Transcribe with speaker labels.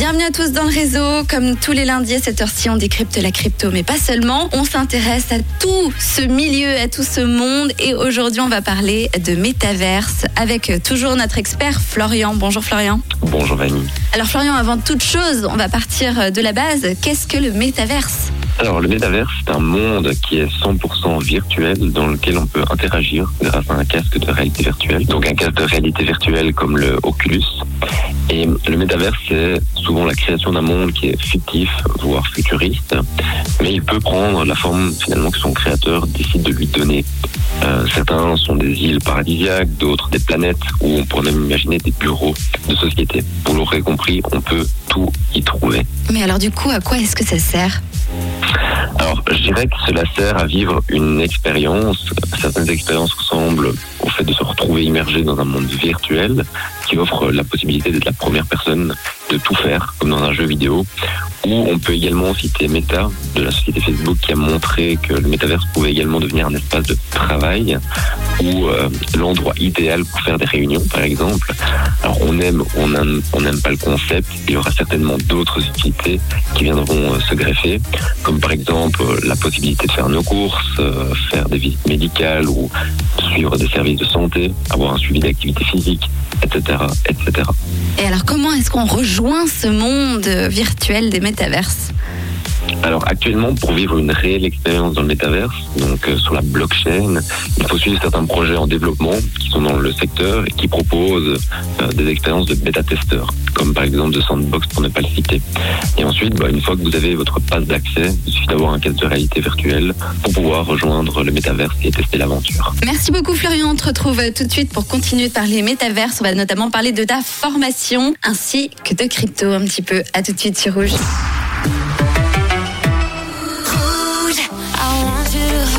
Speaker 1: Bienvenue à tous dans le réseau. Comme tous les lundis à cette heure-ci, on décrypte la crypto, mais pas seulement. On s'intéresse à tout ce milieu, à tout ce monde. Et aujourd'hui, on va parler de métaverse avec toujours notre expert Florian. Bonjour Florian.
Speaker 2: Bonjour Vanny.
Speaker 1: Alors Florian, avant toute chose, on va partir de la base. Qu'est-ce que le métaverse?
Speaker 2: Alors, le métaverse, c'est un monde qui est 100% virtuel dans lequel on peut interagir grâce à un casque de réalité virtuelle. Donc, un casque de réalité virtuelle comme le Oculus. Et le métaverse, c'est souvent la création d'un monde qui est fictif, voire futuriste. Mais il peut prendre la forme finalement que son créateur décide de lui donner. Euh, certains sont des îles paradisiaques, d'autres des planètes où on pourrait même imaginer des bureaux de société. Vous l'aurez compris, on peut tout y trouver.
Speaker 1: Mais alors du coup, à quoi est-ce que ça sert?
Speaker 2: Alors, je dirais que cela sert à vivre une expérience. Certaines expériences ressemblent au fait de se retrouver immergé dans un monde virtuel qui offre la possibilité d'être la première personne de tout faire, comme dans un jeu vidéo. Ou on peut également citer Meta de la société Facebook qui a montré que le métaverse pouvait également devenir un espace de travail ou euh, l'endroit idéal pour faire des réunions, par exemple. Alors on aime, on n'aime on pas le concept. Il y aura certainement d'autres utilités qui viendront euh, se greffer, comme par exemple euh, la possibilité de faire nos courses, faire des visites médicales ou suivre des services de santé, avoir un suivi d'activité physique, etc., etc.
Speaker 1: Et alors, comment est-ce qu'on rejoint ce monde virtuel des métaverses?
Speaker 2: Alors actuellement, pour vivre une réelle expérience dans le métaverse, donc euh, sur la blockchain, il faut suivre certains projets en développement qui sont dans le secteur et qui proposent euh, des expériences de bêta-testeurs, comme par exemple de Sandbox pour ne pas le citer. Et ensuite, bah, une fois que vous avez votre passe d'accès, il suffit d'avoir un casque de réalité virtuelle pour pouvoir rejoindre le métaverse et tester l'aventure.
Speaker 1: Merci beaucoup Florian, on te retrouve tout de suite pour continuer de parler métaverse. On va notamment parler de ta formation ainsi que de crypto un petit peu. À tout de suite sur Rouge.